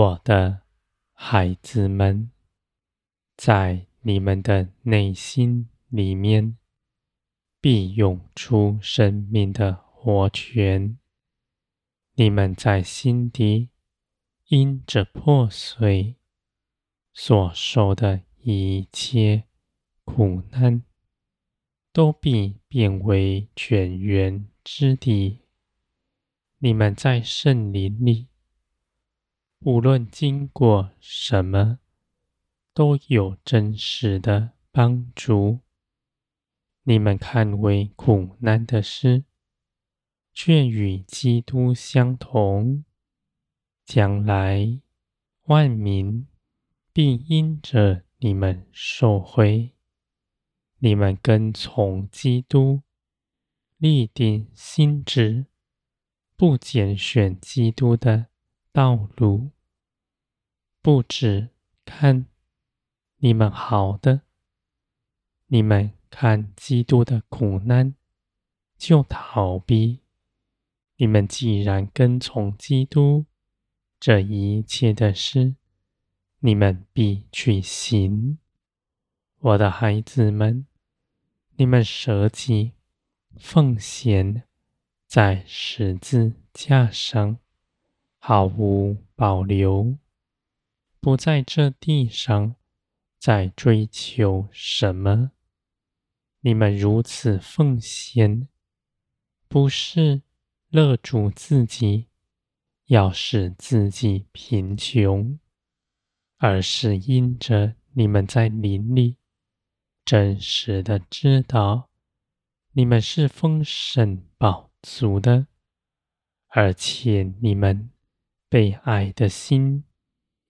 我的孩子们，在你们的内心里面，必涌出生命的活泉。你们在心底因着破碎所受的一切苦难，都必变为泉源之地。你们在圣灵里。无论经过什么，都有真实的帮助。你们看为苦难的事，却与基督相同。将来万民必因着你们受惠。你们跟从基督，立定心志，不拣选基督的道路，不只看你们好的，你们看基督的苦难就逃避。你们既然跟从基督，这一切的事，你们必去行。我的孩子们，你们舍己奉献在十字架上。毫无保留，不在这地上再追求什么。你们如此奉献，不是勒住自己，要使自己贫穷，而是因着你们在灵里真实的知道，你们是丰盛饱足的，而且你们。被爱的心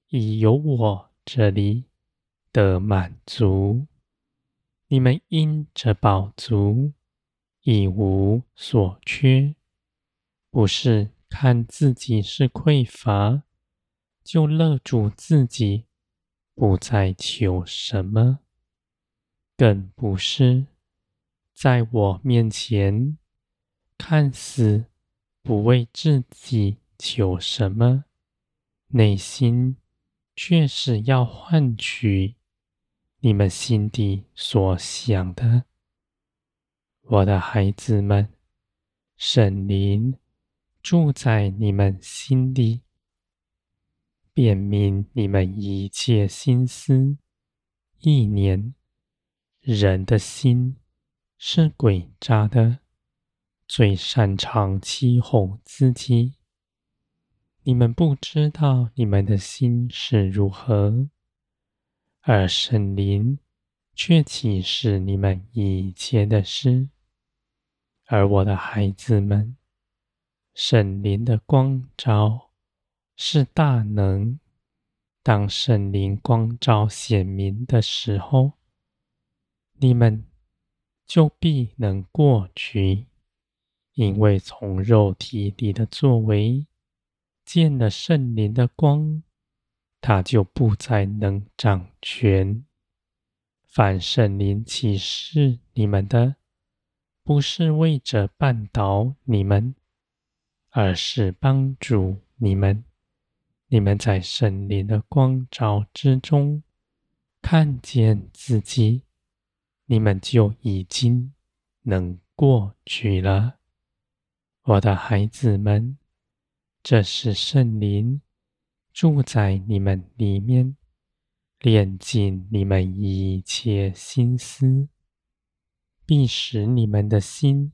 已由我这里得满足，你们因着饱足，一无所缺，不是看自己是匮乏，就勒住自己，不再求什么，更不是在我面前看似不为自己。求什么，内心却是要换取你们心底所想的。我的孩子们，圣灵住在你们心里，辨明你们一切心思意念。人的心是诡诈的，最擅长欺哄自己。你们不知道你们的心是如何，而圣灵却启示你们以前的事。而我的孩子们，圣灵的光照是大能。当圣灵光照显明的时候，你们就必能过去，因为从肉体里的作为。见了圣灵的光，他就不再能掌权。凡圣灵启示你们的，不是为着绊倒你们，而是帮助你们。你们在圣灵的光照之中，看见自己，你们就已经能过去了。我的孩子们。这是圣灵住在你们里面，炼尽你们一切心思，必使你们的心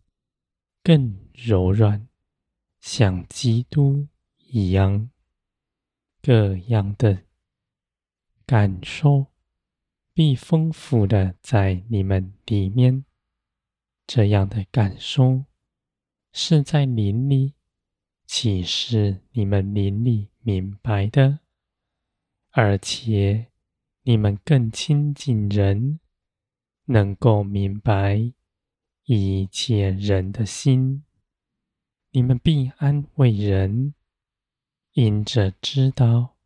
更柔软，像基督一样。各样的感受必丰富的在你们里面。这样的感受是在灵里。岂是你们灵里明白的，而且你们更亲近人，能够明白一切人的心。你们必安慰人，因着知道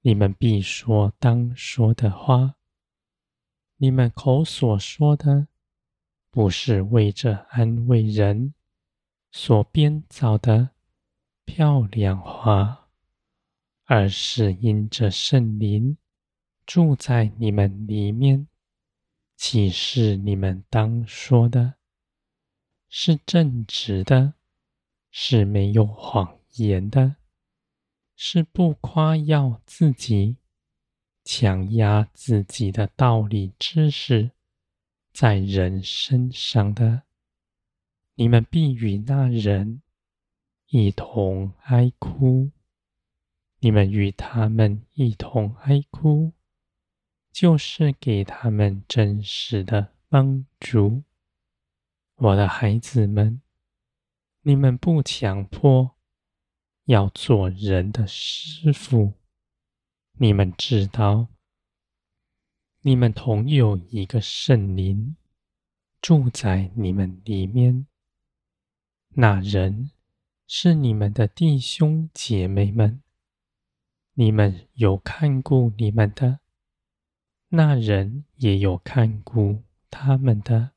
你们必说当说的话。你们口所说的，不是为着安慰人所编造的。漂亮话，而是因着圣灵住在你们里面，启示你们当说的，是正直的，是没有谎言的，是不夸耀自己、强压自己的道理知识在人身上的。你们必与那人一同哀哭。你们与他们一同哀哭，就是给他们真实的帮助。我的孩子们，你们不强迫要做人的师傅。你们知道，你们同有一个圣灵住在你们里面。那人是你们的弟兄姐妹们。你们有看顾你们的，那人也有看顾他们的。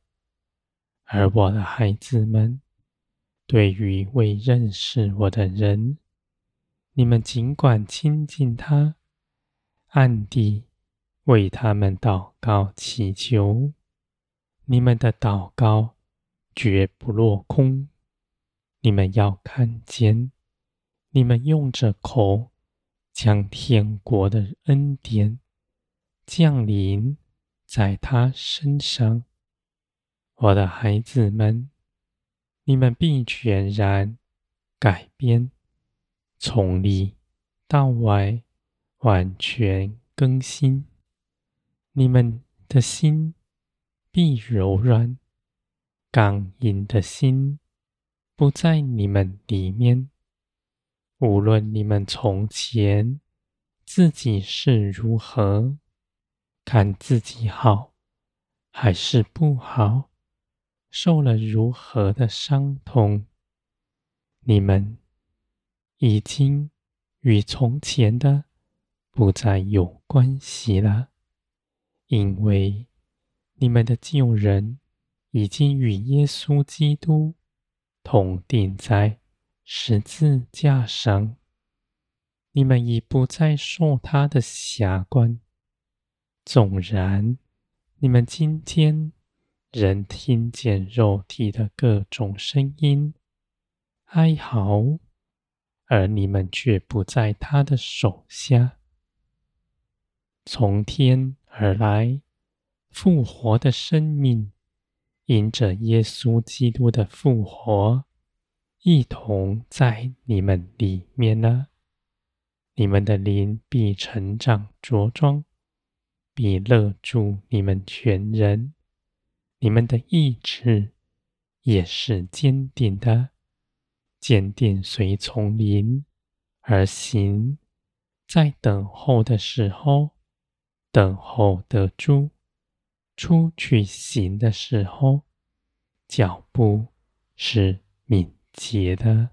而我的孩子们，对于未认识我的人，你们尽管亲近他，暗地为他们祷告祈求。你们的祷告绝不落空。你们要看见，你们用着口。将天国的恩典降临在他身上，我的孩子们，你们必全然改变，从里到外完全更新。你们的心必柔软，刚硬的心不在你们里面。无论你们从前自己是如何，看自己好还是不好，受了如何的伤痛，你们已经与从前的不再有关系了，因为你们的旧人已经与耶稣基督同钉在十字架上，你们已不再受他的辖管。纵然你们今天仍听见肉体的各种声音、哀嚎，而你们却不在他的手下。从天而来复活的生命，因着耶稣基督的复活。一同在你们里面呢，你们的灵必成长茁壮，必勒住你们全人。你们的意志也是坚定的，坚定随从灵而行，在等候的时候，等候得住；出去行的时候，脚步是敏捷的。